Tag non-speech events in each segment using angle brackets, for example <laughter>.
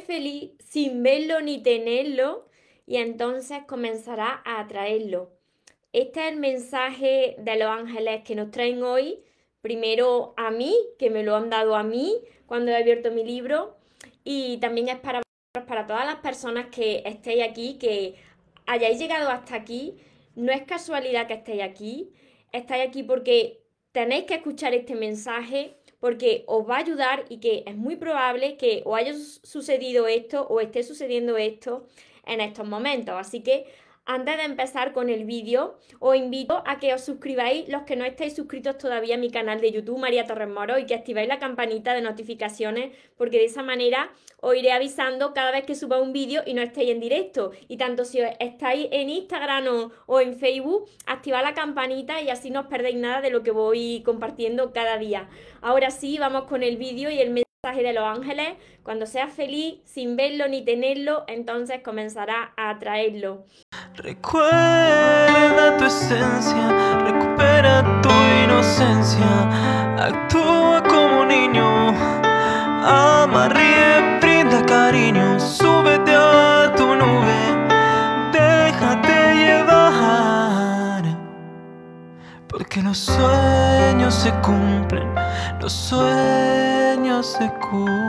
feliz sin verlo ni tenerlo y entonces comenzará a atraerlo. Este es el mensaje de los ángeles que nos traen hoy. Primero a mí, que me lo han dado a mí cuando he abierto mi libro. Y también es para, para todas las personas que estéis aquí, que hayáis llegado hasta aquí. No es casualidad que estéis aquí. Estáis aquí porque tenéis que escuchar este mensaje porque os va a ayudar y que es muy probable que os haya sucedido esto o esté sucediendo esto en estos momentos. Así que antes de empezar con el vídeo, os invito a que os suscribáis los que no estáis suscritos todavía a mi canal de YouTube, María Torres Moro, y que activáis la campanita de notificaciones, porque de esa manera os iré avisando cada vez que suba un vídeo y no estéis en directo. Y tanto si estáis en Instagram o, en Facebook, activad la campanita y así no os perdéis nada de lo que voy compartiendo cada día. Ahora sí, vamos con el vídeo y el de los ángeles, cuando seas feliz sin verlo ni tenerlo, entonces comenzará a atraerlo. Recuerda tu esencia, recupera tu inocencia, actúa como niño, ama, ríe, porque los sueños se cumplen, los sueños se cumplen.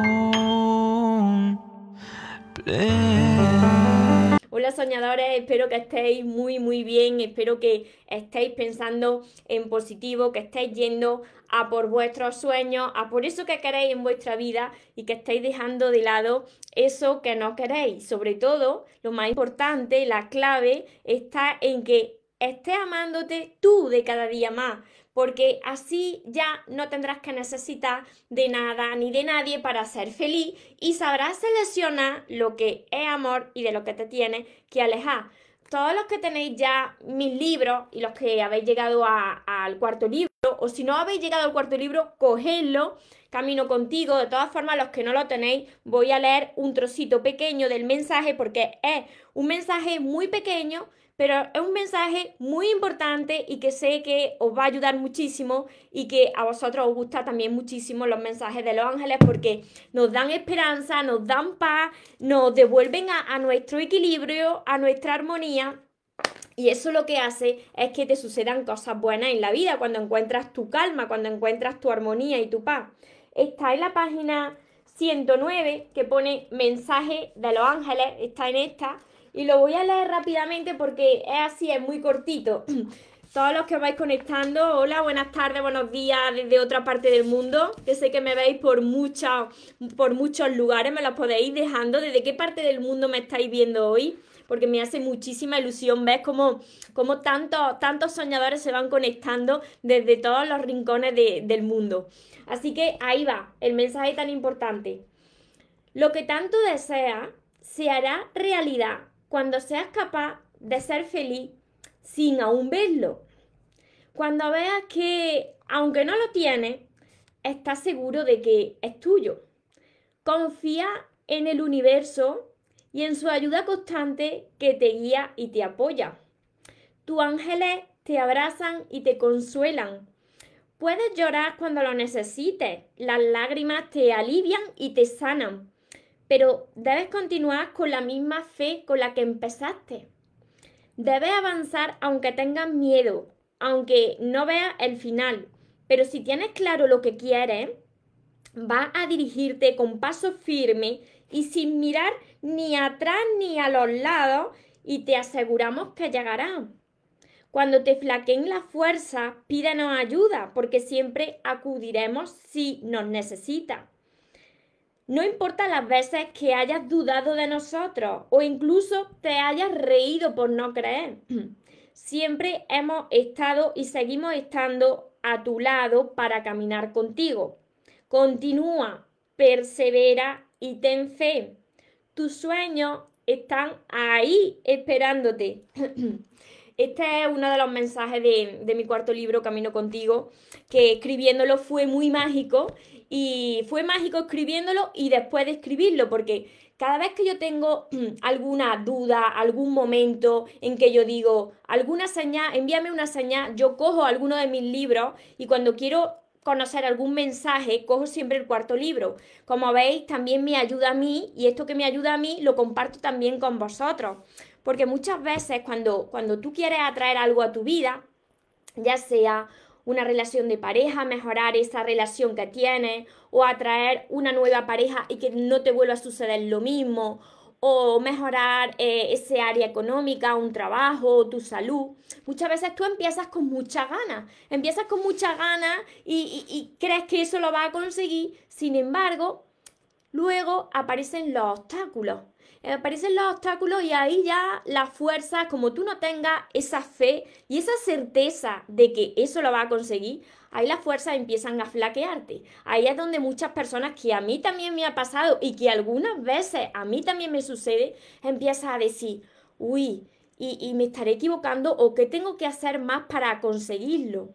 Hola soñadores, espero que estéis muy muy bien, espero que estéis pensando en positivo, que estéis yendo a por vuestros sueños, a por eso que queréis en vuestra vida y que estéis dejando de lado eso que no queréis. Sobre todo, lo más importante, la clave está en que estés amándote tú de cada día más porque así ya no tendrás que necesitar de nada ni de nadie para ser feliz y sabrás seleccionar lo que es amor y de lo que te tiene que alejar. Todos los que tenéis ya mis libros y los que habéis llegado al cuarto libro, o si no habéis llegado al cuarto libro, cogedlo, camino contigo. De todas formas, los que no lo tenéis, voy a leer un trocito pequeño del mensaje porque es un mensaje muy pequeño pero es un mensaje muy importante y que sé que os va a ayudar muchísimo y que a vosotros os gusta también muchísimo los mensajes de los ángeles porque nos dan esperanza, nos dan paz, nos devuelven a, nuestro equilibrio, a nuestra armonía y eso lo que hace es que te sucedan cosas buenas en la vida, cuando encuentras tu calma, cuando encuentras tu armonía y tu paz. Está en la página 109 que pone mensaje de los ángeles, está en esta y lo voy a leer rápidamente porque es así, es muy cortito. <clears throat> Todos los que vais conectando, hola, buenas tardes, buenos días desde otra parte del mundo, que sé que me veis por, por muchos lugares, me los podéis ir dejando, desde qué parte del mundo me estáis viendo hoy, porque me hace muchísima ilusión ver cómo, cómo tantos, tantos soñadores se van conectando desde todos los rincones del mundo. Así que ahí va, el mensaje tan importante. Lo que tanto deseas se hará realidad cuando seas capaz de ser feliz sin aún verlo. Cuando veas que, aunque no lo tienes, estás seguro de que es tuyo. Confía en el universo y en su ayuda constante que te guía y te apoya. Tus ángeles te abrazan y te consuelan. Puedes llorar cuando lo necesites. Las lágrimas te alivian y te sanan pero debes continuar con la misma fe con la que empezaste. Debes avanzar aunque tengas miedo, aunque no veas el final, pero si tienes claro lo que quieres, vas a dirigirte con paso firme y sin mirar ni atrás ni a los lados y te aseguramos que llegará. Cuando te flaqueen las fuerzas, pídenos ayuda porque siempre acudiremos si nos necesitas. No importa las veces que hayas dudado de nosotros o incluso te hayas reído por no creer. <clears throat> Siempre hemos estado y seguimos estando a tu lado para caminar contigo. Continúa, persevera y ten fe. Tus sueños están ahí esperándote. <clears throat> Este es uno de los mensajes de, de, mi cuarto libro, Camino contigo, que escribiéndolo fue muy mágico y fue mágico escribiéndolo y después de escribirlo, porque cada vez que yo tengo alguna duda, algún momento en que yo digo alguna señal, envíame una señal, yo cojo alguno de mis libros y cuando quiero conocer algún mensaje, cojo siempre el cuarto libro. Como veis, también me ayuda a mí y esto que me ayuda a mí lo comparto también con vosotros. Porque muchas veces cuando, cuando tú quieres atraer algo a tu vida, ya sea una relación de pareja, mejorar esa relación que tienes, o atraer una nueva pareja y que no te vuelva a suceder lo mismo, o mejorar eh, ese área económica, un trabajo, tu salud. Muchas veces tú empiezas con mucha ganas, empiezas con mucha ganas y, y crees que eso lo va a conseguir, sin embargo, luego aparecen los obstáculos aparecen los obstáculos y ahí ya la fuerza, como tú no tengas esa fe y esa certeza de que eso lo va a conseguir, ahí las fuerzas empiezan a flaquearte. Ahí es donde muchas personas que a mí también me ha pasado y que algunas veces a mí también me sucede, empiezan a decir, uy, y, y me estaré equivocando o qué tengo que hacer más para conseguirlo.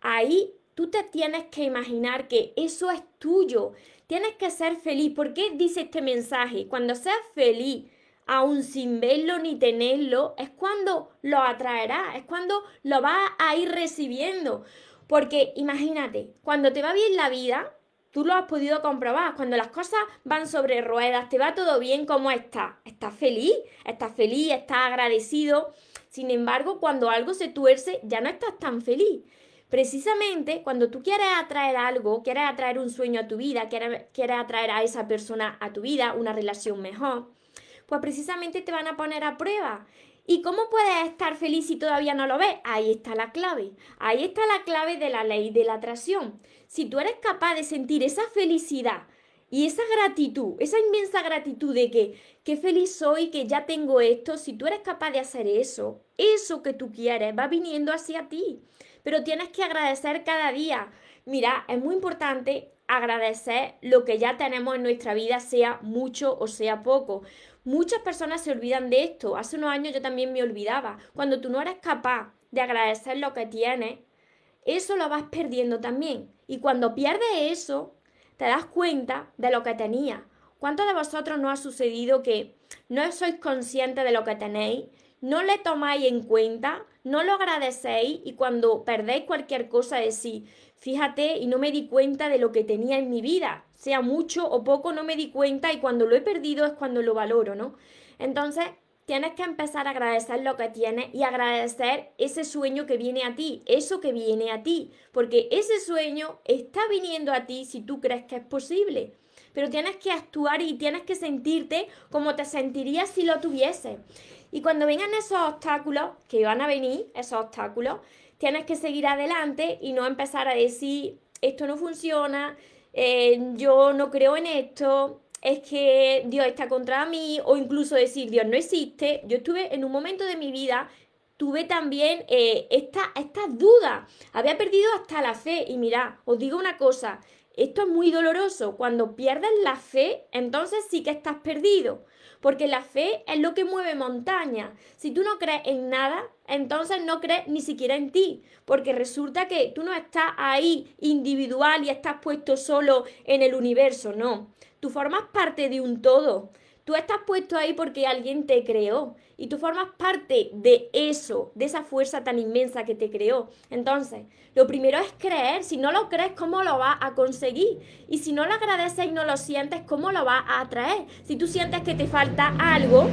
Ahí tú te tienes que imaginar que eso es tuyo Tienes que ser feliz. ¿Por qué dice este mensaje? Cuando seas feliz, aún sin verlo ni tenerlo, es cuando lo atraerás, es cuando lo vas a ir recibiendo. Porque imagínate, cuando te va bien la vida, tú lo has podido comprobar, cuando las cosas van sobre ruedas, te va todo bien, ¿cómo estás? ¿Estás feliz? ¿Estás feliz? ¿Estás agradecido? Sin embargo, cuando algo se tuerce, ya no estás tan feliz. Precisamente cuando tú quieres atraer algo, quieres atraer un sueño a tu vida, quieres, atraer a esa persona a tu vida, una relación mejor, pues precisamente te van a poner a prueba. ¿Y cómo puedes estar feliz si todavía no lo ves? Ahí está la clave. Ahí está la clave de la ley de la atracción. Si tú eres capaz de sentir esa felicidad y esa gratitud, esa inmensa gratitud de que qué feliz soy, que ya tengo esto, si tú eres capaz de hacer eso, eso que tú quieres va viniendo hacia ti pero tienes que agradecer cada día. Mira, es muy importante agradecer lo que ya tenemos en nuestra vida, sea mucho o sea poco. Muchas personas se olvidan de esto. Hace unos años yo también me olvidaba. Cuando tú no eres capaz de agradecer lo que tienes, eso lo vas perdiendo también. Y cuando pierdes eso, te das cuenta de lo que tenías. ¿Cuántos de vosotros no ha sucedido que no sois conscientes de lo que tenéis? No le tomáis en cuenta, no lo agradecéis y cuando perdéis cualquier cosa decís, fíjate y no me di cuenta de lo que tenía en mi vida, sea mucho o poco, no me di cuenta y cuando lo he perdido es cuando lo valoro, ¿no? Entonces, tienes que empezar a agradecer lo que tienes y agradecer ese sueño que viene a ti, eso que viene a ti, porque ese sueño está viniendo a ti si tú crees que es posible. Pero tienes que actuar y tienes que sentirte como te sentirías si lo tuvieses. Y cuando vengan esos obstáculos, que van a venir esos obstáculos, tienes que seguir adelante y no empezar a decir, esto no funciona, eh, yo no creo en esto, es que Dios está contra mí, o incluso decir, Dios no existe. Yo estuve en un momento de mi vida, tuve también eh, estas esta dudas, había perdido hasta la fe. Y mira, os digo una cosa, esto es muy doloroso. Cuando pierdes la fe, entonces sí que estás perdido. Porque la fe es lo que mueve montañas. Si tú no crees en nada, entonces no crees ni siquiera en ti. Porque resulta que tú no estás ahí individual y estás puesto solo en el universo. No. Tú formas parte de un todo. Tú estás puesto ahí porque alguien te creó y tú formas parte de eso, de esa fuerza tan inmensa que te creó. Entonces, lo primero es creer. Si no lo crees, ¿cómo lo vas a conseguir? Y si no lo agradeces y no lo sientes, ¿cómo lo vas a atraer? Si tú sientes que te falta algo,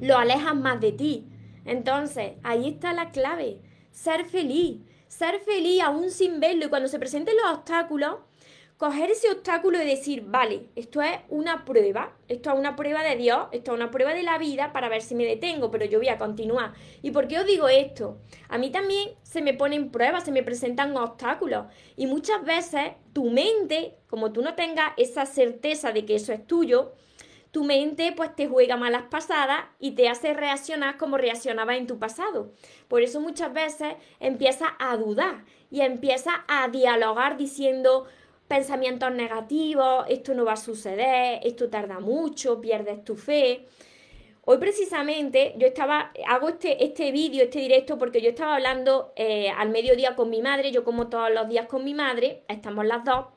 lo alejas más de ti. Entonces, ahí está la clave. Ser feliz. Ser feliz aún sin verlo. Y cuando se presenten los obstáculos, coger ese obstáculo y decir, vale, esto es una prueba, esto es una prueba de Dios, esto es una prueba de la vida para ver si me detengo, pero yo voy a continuar. ¿Y por qué os digo esto? A mí también se me ponen pruebas, se me presentan obstáculos y muchas veces tu mente, como tú no tengas esa certeza de que eso es tuyo, tu mente pues te juega malas pasadas y te hace reaccionar como reaccionaba en tu pasado. Por eso muchas veces empiezas a dudar y empiezas a dialogar diciendo, pensamientos negativos, esto no va a suceder, esto tarda mucho, pierdes tu fe. Hoy precisamente yo estaba, hago este, este vídeo, este directo, porque yo estaba hablando eh, al mediodía con mi madre, yo como todos los días con mi madre, estamos las dos,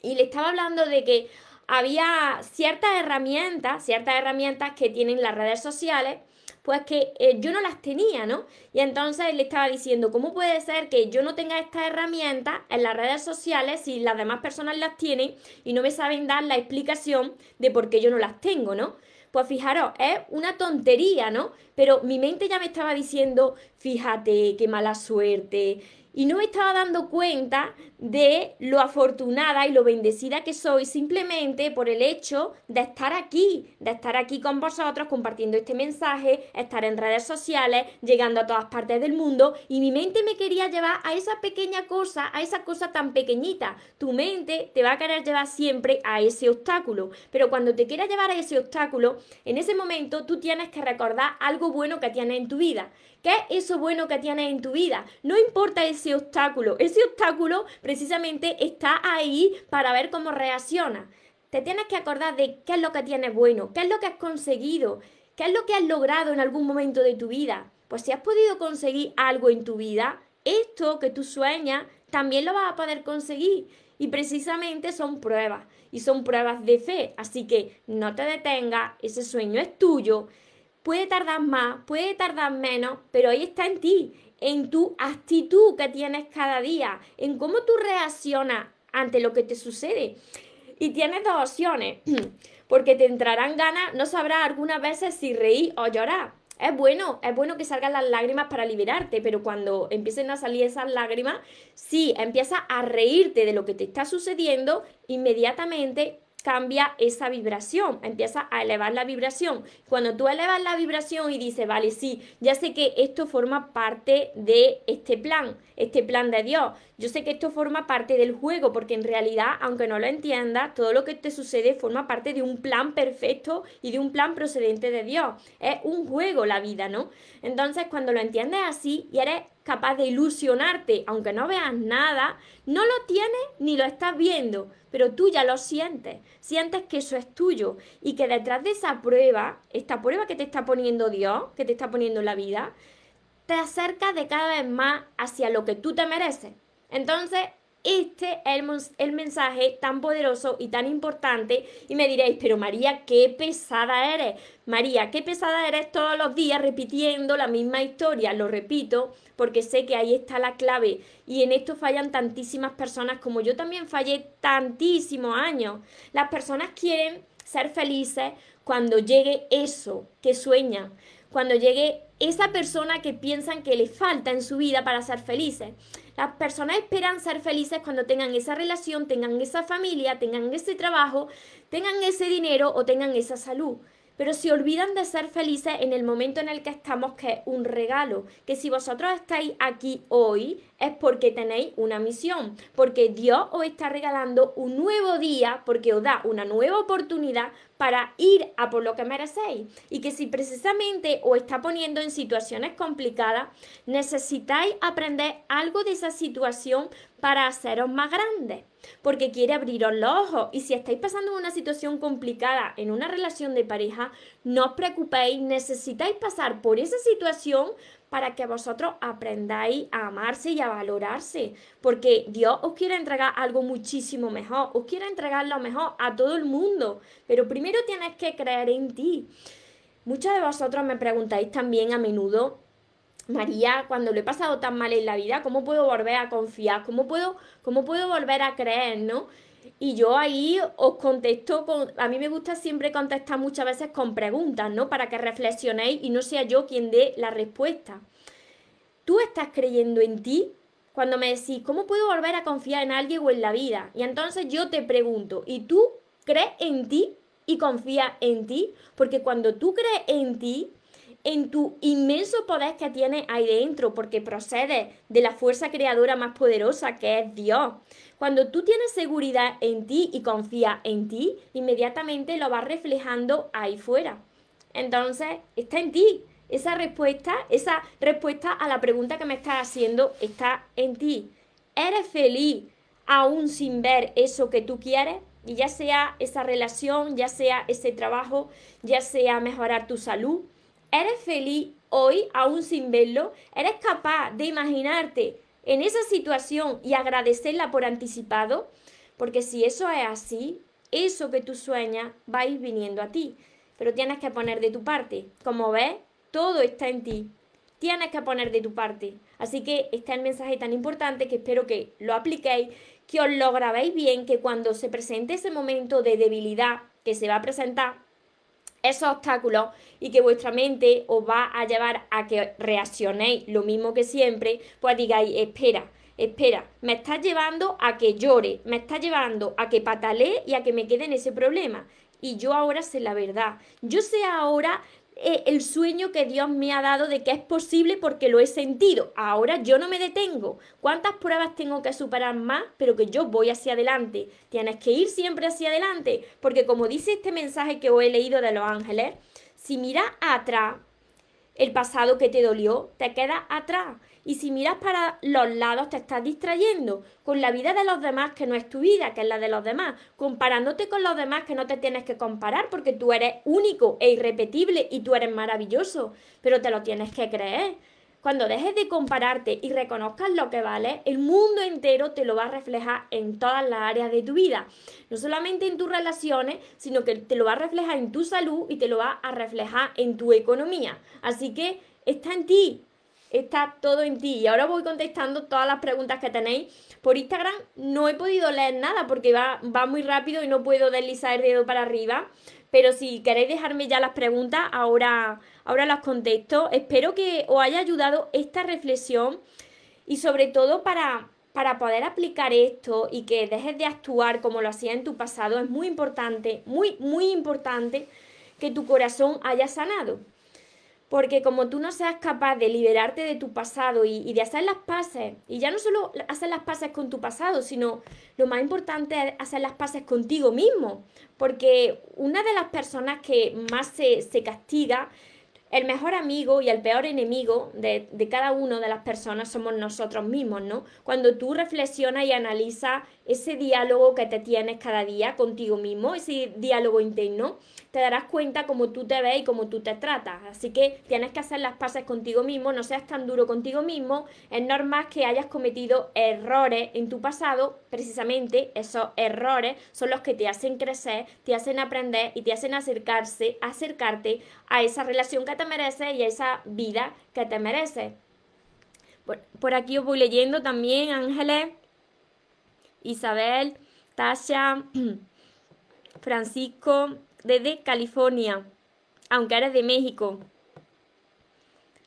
y le estaba hablando de que había ciertas herramientas, ciertas herramientas que tienen las redes sociales Pues que eh, yo no las tenía, ¿no? Y entonces le estaba diciendo, ¿cómo puede ser que yo no tenga estas herramientas en las redes sociales si las demás personas las tienen y no me saben dar la explicación de por qué yo no las tengo, ¿no? Pues fijaros, es una tontería, ¿no? Pero mi mente ya me estaba diciendo, fíjate, qué mala suerte, y no me estaba dando cuenta de lo afortunada y lo bendecida que soy simplemente por el hecho de estar aquí, de estar aquí con vosotros compartiendo este mensaje, estar en redes sociales, llegando a todas partes del mundo y mi mente me quería llevar a esa pequeña cosa, a esa cosa tan pequeñita. Tu mente te va a querer llevar siempre a ese obstáculo, pero cuando te quiera llevar a ese obstáculo, en ese momento tú tienes que recordar algo bueno que tienes en tu vida. ¿Qué es eso bueno que tienes en tu vida? No importa ese obstáculo, ese obstáculo precisamente está ahí para ver cómo reacciona. Te tienes que acordar de qué es lo que tienes bueno, qué es lo que has conseguido, qué es lo que has logrado en algún momento de tu vida. Pues si has podido conseguir algo en tu vida, esto que tú sueñas también lo vas a poder conseguir. Y precisamente son pruebas, y son pruebas de fe. Así que no te detengas, ese sueño es tuyo Puede tardar más, puede tardar menos, pero ahí está en ti, en tu actitud que tienes cada día, en cómo tú reaccionas ante lo que te sucede. Y tienes dos opciones, <clears throat> porque te entrarán ganas, no sabrás algunas veces si reír o llorar. Es bueno, es bueno que salgan las lágrimas para liberarte, pero cuando empiecen a salir esas lágrimas, si empiezas a reírte de lo que te está sucediendo, inmediatamente cambia esa vibración, empieza a elevar la vibración. Cuando tú elevas la vibración y dices, vale, sí, ya sé que esto forma parte de este plan, este plan de Dios, yo sé que esto forma parte del juego, porque en realidad, aunque no lo entiendas, todo lo que te sucede forma parte de un plan perfecto y de un plan procedente de Dios. Es un juego la vida, ¿no? Entonces, cuando lo entiendes así y eres capaz de ilusionarte, aunque no veas nada, no lo tienes ni lo estás viendo, pero tú ya lo sientes, sientes que eso es tuyo y que detrás de esa prueba, esta prueba que te está poniendo Dios, que te está poniendo la vida, te acercas de cada vez más hacia lo que tú te mereces. Entonces, este es el, mensaje tan poderoso y tan importante. Y me diréis, pero María, qué pesada eres. María, qué pesada eres todos los días repitiendo la misma historia. Lo repito porque sé que ahí está la clave. Y en esto fallan tantísimas personas como yo también fallé tantísimos años. Las personas quieren ser felices cuando llegue eso que sueñan. Cuando llegue esa persona que piensan que le falta en su vida para ser felices. Las personas esperan ser felices cuando tengan esa relación, tengan esa familia, tengan ese trabajo, tengan ese dinero o tengan esa salud pero se olvidan de ser felices en el momento en el que estamos, que es un regalo. Que si vosotros estáis aquí hoy es porque tenéis una misión, porque Dios os está regalando un nuevo día, porque os da una nueva oportunidad para ir a por lo que merecéis. Y que si precisamente os está poniendo en situaciones complicadas, necesitáis aprender algo de esa situación para haceros más grandes porque quiere abriros los ojos. Y si estáis pasando una situación complicada en una relación de pareja, no os preocupéis, necesitáis pasar por esa situación para que vosotros aprendáis a amarse y a valorarse, porque Dios os quiere entregar algo muchísimo mejor, os quiere entregar lo mejor a todo el mundo, pero primero tienes que creer en ti. Muchos de vosotros me preguntáis también a menudo María, cuando lo he pasado tan mal en la vida, ¿cómo puedo volver a confiar? ¿Cómo puedo, cómo puedo volver a creer, no? Y yo ahí os contesto con, a mí me gusta siempre contestar muchas veces con preguntas, ¿no? Para que reflexionéis y no sea yo quien dé la respuesta. ¿Tú estás creyendo en ti? Cuando me decís, ¿cómo puedo volver a confiar en alguien o en la vida? Y entonces yo te pregunto, ¿y tú crees en ti y confías en ti? Porque cuando tú crees en ti, en tu inmenso poder que tienes ahí dentro, porque procede de la fuerza creadora más poderosa que es Dios. Cuando tú tienes seguridad en ti y confías en ti, inmediatamente lo vas reflejando ahí fuera. Entonces, está en ti. Esa respuesta, esa respuesta a la pregunta que me estás haciendo está en ti. ¿Eres feliz aún sin ver eso que tú quieres? Y ya sea esa relación, ya sea ese trabajo, ya sea mejorar tu salud, ¿Eres feliz hoy aún sin verlo? ¿Eres capaz de imaginarte en esa situación y agradecerla por anticipado? Porque si eso es así, eso que tú sueñas va a ir viniendo a ti. Pero tienes que poner de tu parte. Como ves, todo está en ti. Tienes que poner de tu parte. Así que este es el mensaje tan importante que espero que lo apliquéis, que os lo grabéis bien, que cuando se presente ese momento de debilidad que se va a presentar, esos obstáculos y que vuestra mente os va a llevar a que reaccionéis lo mismo que siempre, pues digáis, espera, espera, me estás llevando a que llore, me estás llevando a que patalee y a que me quede en ese problema. Y yo ahora sé la verdad. Yo sé ahora eh, el sueño que Dios me ha dado de que es posible porque lo he sentido. Ahora yo no me detengo. ¿Cuántas pruebas tengo que superar más? Pero que yo voy hacia adelante. Tienes que ir siempre hacia adelante. Porque como dice este mensaje que os he leído de los ángeles, si miras atrás, el pasado que te dolió, te queda atrás. Y si miras para los lados, te estás distrayendo con la vida de los demás, que no es tu vida, que es la de los demás. Comparándote con los demás, que no te tienes que comparar, porque tú eres único e irrepetible y tú eres maravilloso. Pero te lo tienes que creer. Cuando dejes de compararte y reconozcas lo que vale, el mundo entero te lo va a reflejar en todas las áreas de tu vida. No solamente en tus relaciones, sino que te lo va a reflejar en tu salud y te lo va a reflejar en tu economía. Así que está en ti, está todo en ti. Y ahora voy contestando todas las preguntas que tenéis. Por Instagram no he podido leer nada porque va, va muy rápido y no puedo deslizar el dedo para arriba. Pero si queréis dejarme ya las preguntas, ahora, ahora las contesto. Espero que os haya ayudado esta reflexión y sobre todo para, para poder aplicar esto y que dejes de actuar como lo hacía en tu pasado, es muy importante, muy, muy importante que tu corazón haya sanado. Porque como tú no seas capaz de liberarte de tu pasado y, de hacer las paces, y ya no solo hacer las paces con tu pasado, sino lo más importante es hacer las paces contigo mismo. Porque una de las personas que más se, se castiga el mejor amigo y el peor enemigo de, cada una de las personas somos nosotros mismos, ¿no? Cuando tú reflexionas y analizas ese diálogo que te tienes cada día contigo mismo, ese diálogo interno, te darás cuenta cómo tú te ves y cómo tú te tratas. Así que tienes que hacer las paces contigo mismo, no seas tan duro contigo mismo. Es normal que hayas cometido errores en tu pasado, precisamente esos errores son los que te hacen crecer, te hacen aprender y te hacen acercarse, acercarte a esa relación que te mereces y esa vida que te mereces. Por, aquí os voy leyendo también, Ángeles, Isabel, Tasha, <clears throat> Francisco, desde California, aunque eres de México.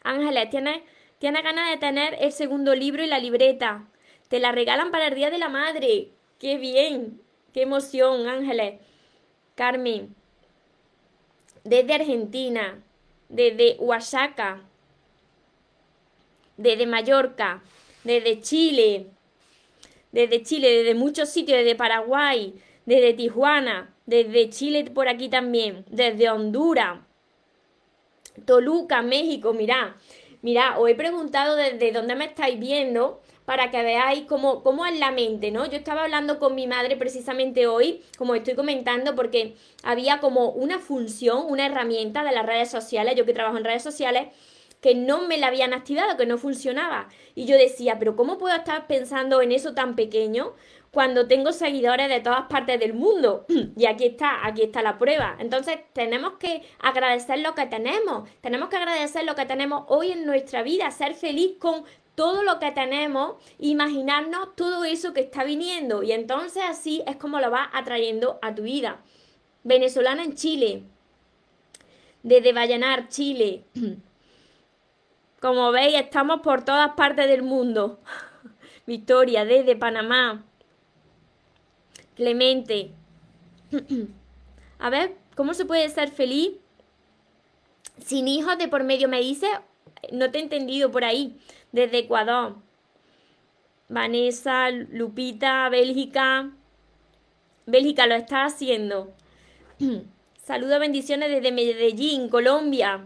Ángeles, ¿tienes, tienes ganas de tener el segundo libro y la libreta. Te la regalan para el Día de la Madre. ¡Qué bien! ¡Qué emoción, Ángeles! Carmen, desde Argentina, desde Oaxaca, desde Mallorca, desde Chile, desde Chile, desde muchos sitios, desde Paraguay, desde Tijuana, desde Chile por aquí también, desde Honduras, Toluca, México, mirá, mirá, os he preguntado desde dónde me estáis viendo para que veáis cómo, cómo es la mente, ¿no? Yo estaba hablando con mi madre precisamente hoy, como estoy comentando, porque había como una función, una herramienta de las redes sociales, yo que trabajo en redes sociales, que no me la habían activado, que no funcionaba. Y yo decía, pero ¿cómo puedo estar pensando en eso tan pequeño cuando tengo seguidores de todas partes del mundo? <clears throat> Y aquí está, aquí está la prueba. Entonces tenemos que agradecer lo que tenemos, tenemos que agradecer lo que tenemos hoy en nuestra vida, ser feliz con todo lo que tenemos, imaginarnos todo eso que está viniendo y entonces así es como lo vas atrayendo a tu vida. Venezolana en Chile, desde Vallanar, Chile. <clears throat> Como veis, estamos por todas partes del mundo. <laughs> Victoria, desde Panamá. Clemente. <clears throat> A ver, ¿cómo se puede ser feliz sin hijos de por medio? Me dice, no te he entendido por ahí desde Ecuador. Vanessa, Lupita, Bélgica. Bélgica lo está haciendo. <clears throat> Saludos, bendiciones desde Medellín, Colombia.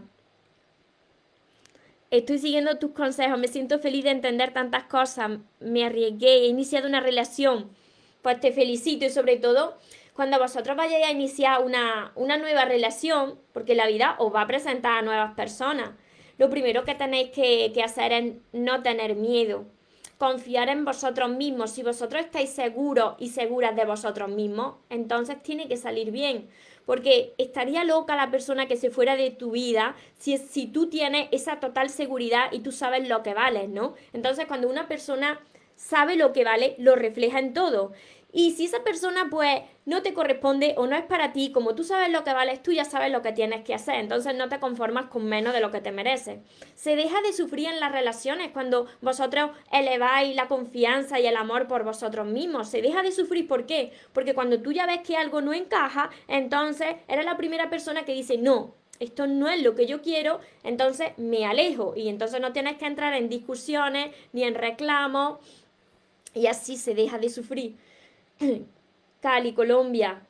Estoy siguiendo tus consejos, me siento feliz de entender tantas cosas, me arriesgué, he iniciado una relación. Pues te felicito y sobre todo cuando vosotros vayáis a iniciar una, una nueva relación, porque la vida os va a presentar a nuevas personas lo primero que tenéis que, hacer es no tener miedo. confiar en vosotros mismos. Si vosotros estáis seguros y seguras de vosotros mismos, entonces tiene que salir bien. Porque estaría loca la persona que se fuera de tu vida si, si tú tienes esa total seguridad y tú sabes lo que vales, ¿no? Entonces cuando una persona sabe lo que vale, lo refleja en todo. Y si esa persona pues no te corresponde o no es para ti, como tú sabes lo que vales, tú ya sabes lo que tienes que hacer, entonces no te conformas con menos de lo que te mereces. Se deja de sufrir en las relaciones cuando vosotros eleváis la confianza y el amor por vosotros mismos. Se deja de sufrir, ¿por qué? Porque cuando tú ya ves que algo no encaja, entonces eres la primera persona que dice, no, esto no es lo que yo quiero, entonces me alejo y entonces no tienes que entrar en discusiones ni en reclamos y así se deja de sufrir. <clears throat> Cali, Colombia.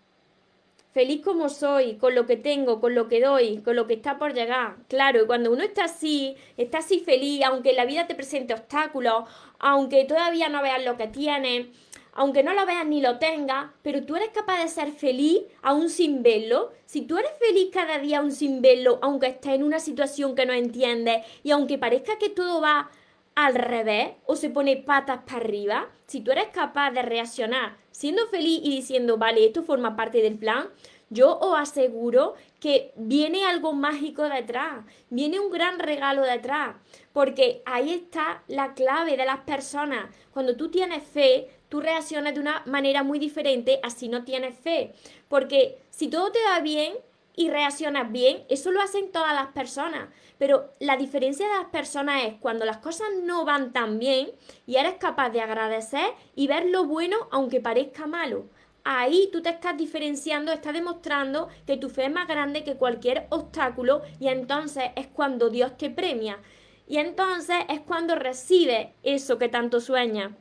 Feliz como soy, con lo que tengo, con lo que doy, con lo que está por llegar. Claro, y cuando uno está así, está así feliz, aunque la vida te presente obstáculos, aunque todavía no veas lo que tienes, aunque no lo veas ni lo tengas, pero tú eres capaz de ser feliz aún sin verlo. Si tú eres feliz cada día aún sin verlo, aunque estés en una situación que no entiendes y aunque parezca que todo va al revés o se pone patas para arriba, si tú eres capaz de reaccionar siendo feliz y diciendo, vale, esto forma parte del plan, yo os aseguro que viene algo mágico detrás, viene un gran regalo detrás, porque ahí está la clave de las personas. Cuando tú tienes fe, tú reaccionas de una manera muy diferente a si no tienes fe, porque si todo te va bien y reaccionas bien, eso lo hacen todas las personas. Pero la diferencia de las personas es cuando las cosas no van tan bien y eres capaz de agradecer y ver lo bueno aunque parezca malo. Ahí tú te estás diferenciando, estás demostrando que tu fe es más grande que cualquier obstáculo y entonces es cuando Dios te premia. Y entonces es cuando recibes eso que tanto sueñas.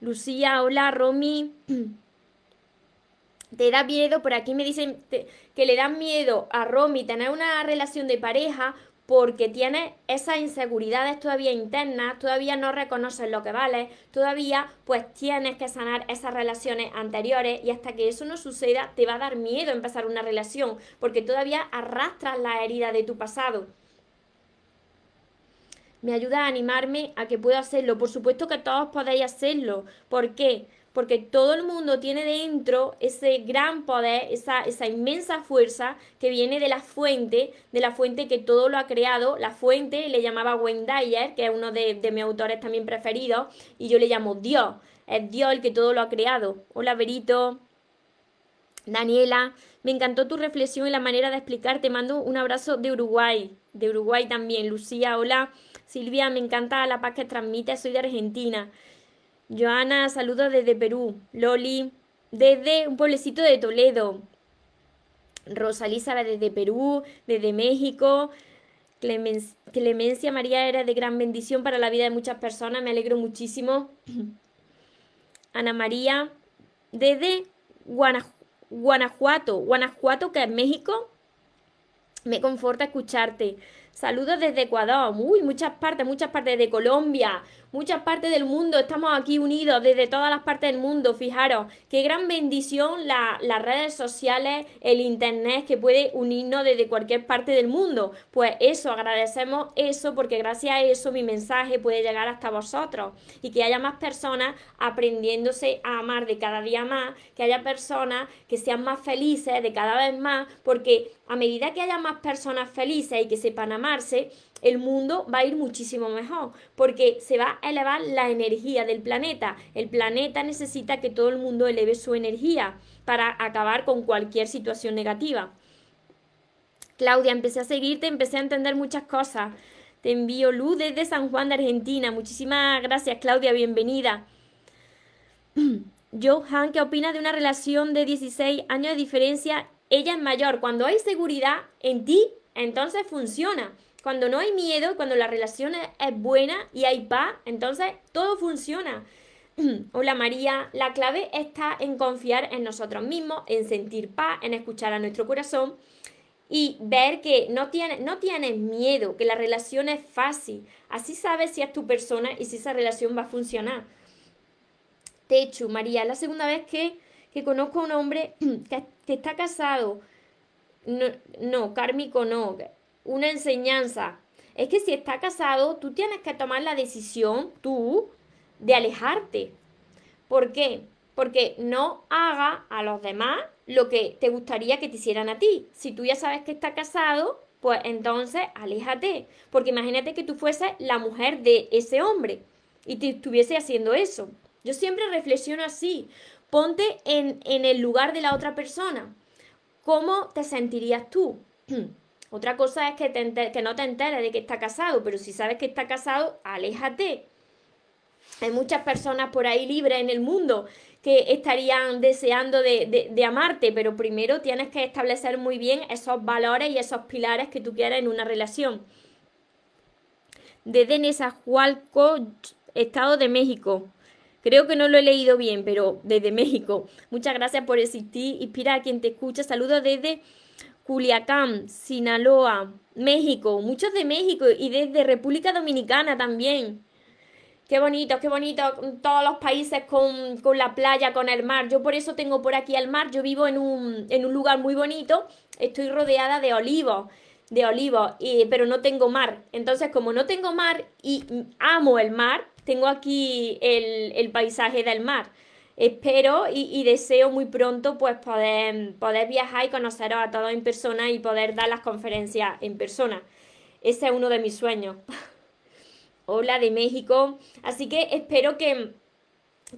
Lucía, hola, Romy. <clears throat> te da miedo, por aquí me dicen que le da miedo a Romy tener una relación de pareja porque tiene esas inseguridades todavía internas, todavía no reconoces lo que vale, todavía pues tienes que sanar esas relaciones anteriores y hasta que eso no suceda te va a dar miedo empezar una relación porque todavía arrastras la herida de tu pasado. Me ayuda a animarme a que pueda hacerlo. Por supuesto que todos podéis hacerlo. ¿Por qué? Porque todo el mundo tiene dentro ese gran poder, esa, esa inmensa fuerza que viene de la fuente, de la fuente que todo lo ha creado. La fuente le llamaba Wayne Dyer, que es uno de, de mis autores también preferidos, y yo le llamo Dios. Es Dios el que todo lo ha creado. Hola, Berito. Daniela, me encantó tu reflexión y la manera de explicar. Te mando un abrazo de Uruguay, de Uruguay también. Lucía, hola. Silvia, me encanta la paz que transmite. Soy de Argentina. Joana, saludos desde Perú. Loli, desde un pueblecito de Toledo. Rosa Elizabeth desde Perú, desde México. Clemencia María era de gran bendición para la vida de muchas personas, me alegro muchísimo. <clears throat> Ana María, desde Guanajuato, Guanajuato, que es México, me conforta escucharte. Saludos desde Ecuador, uy, muchas partes, muchas partes de Colombia, muchas partes del mundo, estamos aquí unidos desde todas las partes del mundo, fijaros, qué gran bendición las redes sociales, el internet que puede unirnos desde cualquier parte del mundo. Pues eso, agradecemos eso porque gracias a eso mi mensaje puede llegar hasta vosotros y que haya más personas aprendiéndose a amar de cada día más, que haya personas que sean más felices de cada vez más, porque a medida que haya más personas felices y que sepan amarse, el mundo va a ir muchísimo mejor, porque se va a elevar la energía del planeta. El planeta necesita que todo el mundo eleve su energía para acabar con cualquier situación negativa. Claudia, empecé a seguirte, empecé a entender muchas cosas. Te envío luz desde San Juan de Argentina. Muchísimas gracias, Claudia, bienvenida. <clears throat> Johan, ¿qué opina de una relación de 16 años de diferencia? Ella es mayor. Cuando hay seguridad en ti, entonces funciona. Cuando no hay miedo, cuando la relación es buena y hay paz, entonces todo funciona. <clears throat> Hola María, la clave está en confiar en nosotros mismos, en sentir paz, en escuchar a nuestro corazón y ver que no tienes, no tienes miedo, que la relación es fácil. Así sabes si es tu persona y si esa relación va a funcionar. Techu, María, la segunda vez que, conozco a un hombre <clears throat> que, que está casado. No, no, kármico no, una enseñanza. Es que si está casado, tú tienes que tomar la decisión, tú, de alejarte. ¿Por qué? Porque no haga a los demás lo que te gustaría que te hicieran a ti. Si tú ya sabes que está casado, pues entonces aléjate. Porque imagínate que tú fueses la mujer de ese hombre y te estuviese haciendo eso. Yo siempre reflexiono así. Ponte en, el lugar de la otra persona. ¿Cómo te sentirías tú? <clears throat> Otra cosa es que, no te enteres de que está casado, pero si sabes que está casado, aléjate. Hay muchas personas por ahí libres en el mundo que estarían deseando de, amarte, pero primero tienes que establecer muy bien esos valores y esos pilares que tú quieres en una relación. Desde Nezahualco, Estado de México. Creo que no lo he leído bien, pero desde México. Muchas gracias por existir. Inspira a quien te escucha. Saludos desde Culiacán, Sinaloa, México. Muchos de México y desde República Dominicana también. Qué bonito, qué bonito, todos los países con, la playa, con el mar. Yo por eso tengo por aquí el mar. Yo vivo en un, en un lugar muy bonito. Estoy rodeada de olivos, de olivos, pero no tengo mar. Entonces, como no tengo mar y amo el mar, tengo aquí el, paisaje del mar. Espero y, deseo muy pronto pues poder, poder viajar y conoceros a todos en persona y poder dar las conferencias en persona. Ese es uno de mis sueños. <laughs> Hola de México. Así que espero que,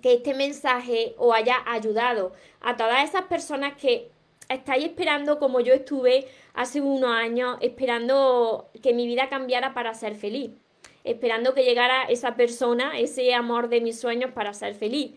que este mensaje os haya ayudado a todas esas personas que estáis esperando como yo estuve hace unos años, esperando que mi vida cambiara para ser feliz, esperando que llegara esa persona, ese amor de mis sueños para ser feliz.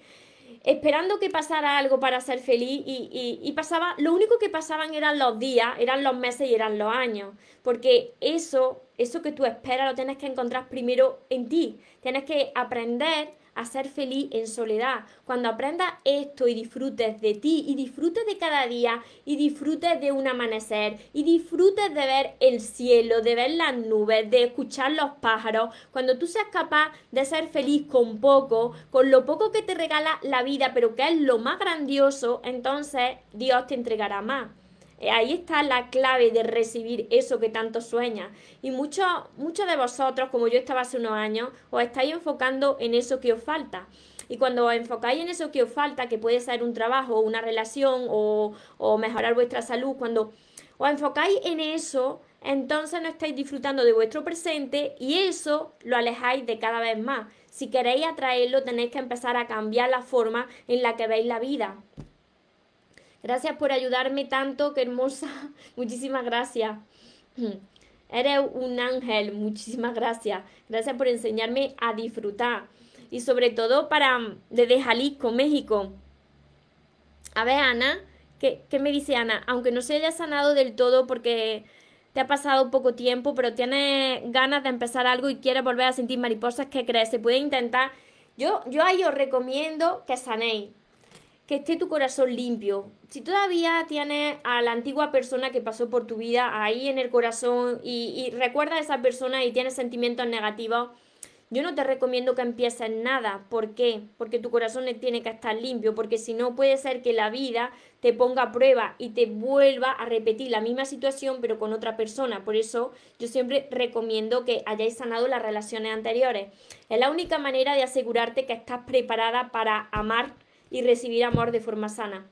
Esperando que pasara algo para ser feliz y, y, pasaba, lo único que pasaban eran los días, eran los meses y eran los años, porque eso, eso que tú esperas lo tienes que encontrar primero en ti, tienes que aprender a ser feliz en soledad. Cuando aprendas esto y disfrutes de ti y disfrutes de cada día y disfrutes de un amanecer y disfrutes de ver el cielo, de ver las nubes, de escuchar los pájaros, cuando tú seas capaz de ser feliz con poco, con lo poco que te regala la vida, pero que es lo más grandioso, entonces Dios te entregará más. Eh, ahí está la clave de recibir eso que tanto sueña. Y muchos muchos de vosotros, como yo estaba hace unos años, os estáis enfocando en eso que os falta. Y cuando os enfocáis en eso que os falta, que puede ser un trabajo, una relación o, o mejorar vuestra salud, cuando os enfocáis en eso, entonces no estáis disfrutando de vuestro presente y eso lo alejáis de cada vez más. Si queréis atraerlo, tenéis que empezar a cambiar la forma en la que veis la vida. Gracias por ayudarme tanto, qué hermosa. <laughs> Muchísimas gracias. <clears throat> Eres un ángel, muchísimas gracias. Gracias por enseñarme a disfrutar. Y sobre todo para desde Jalisco, México. A ver, Ana, ¿qué, ¿qué, me dice Ana? Aunque no se haya sanado del todo porque te ha pasado poco tiempo, pero tienes ganas de empezar algo y quieres volver a sentir mariposas, ¿qué crees? Se puede intentar. Yo, yo ahí os recomiendo que sanéis que esté tu corazón limpio. Si todavía tienes a la antigua persona que pasó por tu vida ahí en el corazón y, recuerda a esa persona y tienes sentimientos negativos, yo no te recomiendo que empieces nada. ¿Por qué? Porque tu corazón tiene que estar limpio, porque si no puede ser que la vida te ponga a prueba y te vuelva a repetir la misma situación pero con otra persona. Por eso yo siempre recomiendo que hayáis sanado las relaciones anteriores. Es la única manera de asegurarte que estás preparada para amar y recibir amor de forma sana.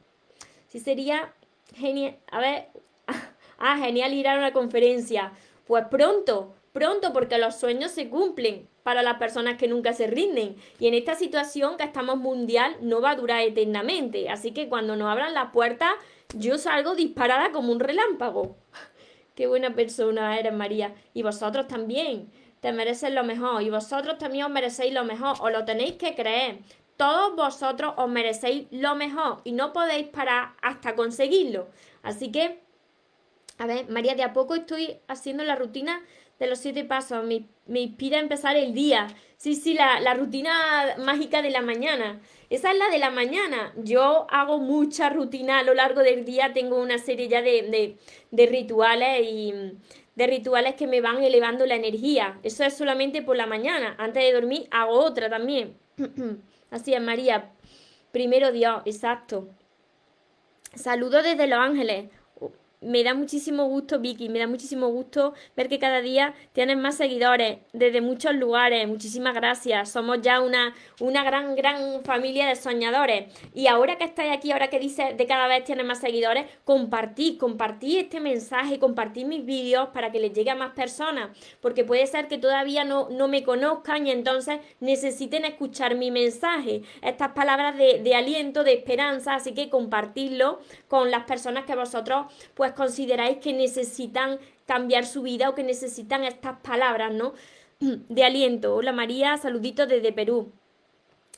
Sí sería genial, a ver, <laughs> ah, genial ir a una conferencia. Pues pronto, pronto, porque los sueños se cumplen para las personas que nunca se rinden. Y en esta situación que estamos mundial no va a durar eternamente. Así que cuando nos abran las puertas, yo salgo disparada como un relámpago. <laughs> Qué buena persona eres, María. Y vosotros también. Te mereces lo mejor. Y vosotros también os merecéis lo mejor. Os lo tenéis que creer todos vosotros os merecéis lo mejor y no podéis parar hasta conseguirlo. Así que, a ver, María, de a poco estoy haciendo la rutina de los siete pasos. Me, inspira a empezar el día. Sí, sí, la, rutina mágica de la mañana. Esa es la de la mañana. Yo hago mucha rutina a lo largo del día. Tengo una serie ya de, de rituales y de rituales que me van elevando la energía. Eso es solamente por la mañana. Antes de dormir hago otra también. <clears throat> Así es, María. Primero Dios, exacto. Saludos desde Los Ángeles. Me da muchísimo gusto, Vicky, me da muchísimo gusto ver que cada día tienes más seguidores desde muchos lugares. Muchísimas gracias. Somos ya una, una gran, gran familia de soñadores. Y ahora que estáis aquí, ahora que dices de cada vez tienes más seguidores, compartid, compartid este mensaje, compartid mis vídeos para que les llegue a más personas. Porque puede ser que todavía no, no me conozcan y entonces necesiten escuchar mi mensaje. Estas palabras de, de aliento, de esperanza. Así que compartidlo con las personas que vosotros pues pues consideráis que necesitan cambiar su vida o que necesitan estas palabras, ¿no? <clears throat> De aliento. Hola María, saluditos desde Perú.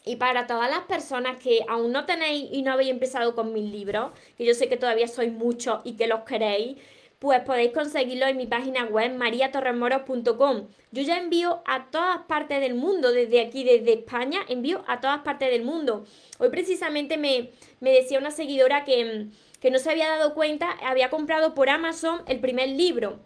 Y para todas las personas que aún no tenéis y no habéis empezado con mis libros, que yo sé que todavía sois muchos y que los queréis, pues podéis conseguirlo en mi página web mariatorremoros.com. Yo ya envío a todas partes del mundo, desde aquí, desde España, envío a todas partes del mundo. Hoy precisamente me, me decía una seguidora que que no se había dado cuenta, había comprado por Amazon el primer libro.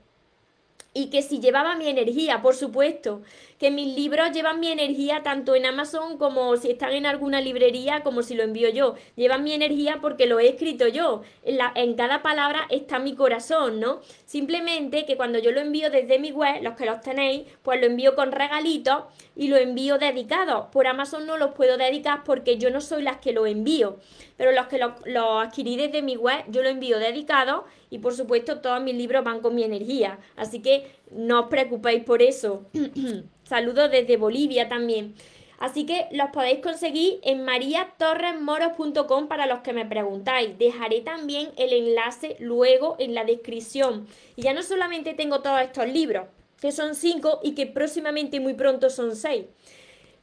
Y que si llevaba mi energía, por supuesto, que mis libros llevan mi energía tanto en Amazon como si están en alguna librería, como si lo envío yo. Llevan mi energía porque lo he escrito yo. En, la, en cada palabra está mi corazón, ¿no? Simplemente que cuando yo lo envío desde mi web, los que los tenéis, pues lo envío con regalitos y lo envío dedicado. Por Amazon no los puedo dedicar porque yo no soy las que lo envío. Pero los que lo, lo adquirí desde mi web, yo lo envío dedicado y por supuesto todos mis libros van con mi energía. Así que no os preocupéis por eso. <clears throat> Saludos desde Bolivia también. Así que los podéis conseguir en mariatorresmoros.com para los que me preguntáis. Dejaré también el enlace luego en la descripción. Y ya no solamente tengo todos estos libros, que son cinco y que próximamente muy pronto son seis.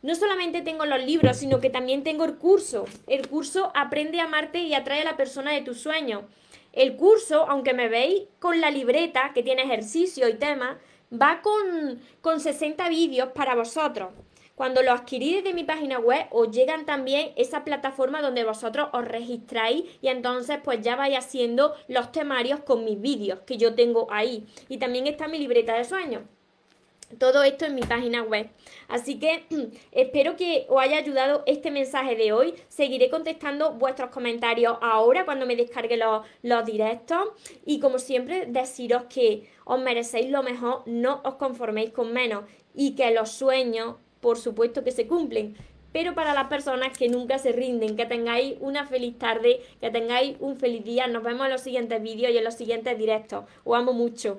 No solamente tengo los libros, sino que también tengo el curso. El curso Aprende a amarte y atrae a la persona de tus sueños. El curso, aunque me veis con la libreta que tiene ejercicio y tema, va con, con 60 vídeos para vosotros. Cuando lo adquirís desde mi página web, os llegan también esa plataforma donde vosotros os registráis y entonces pues ya vais haciendo los temarios con mis vídeos que yo tengo ahí. Y también está mi libreta de sueños. Todo esto en mi página web. Así que <clears throat> espero que os haya ayudado este mensaje de hoy. Seguiré contestando vuestros comentarios ahora cuando me descargue los, directos. Y como siempre, deciros que os merecéis lo mejor, no os conforméis con menos. Y que los sueños, por supuesto que se cumplen. Pero para las personas que nunca se rinden, que tengáis una feliz tarde, que tengáis un feliz día. Nos vemos en los siguientes vídeos y en los siguientes directos. Os amo mucho.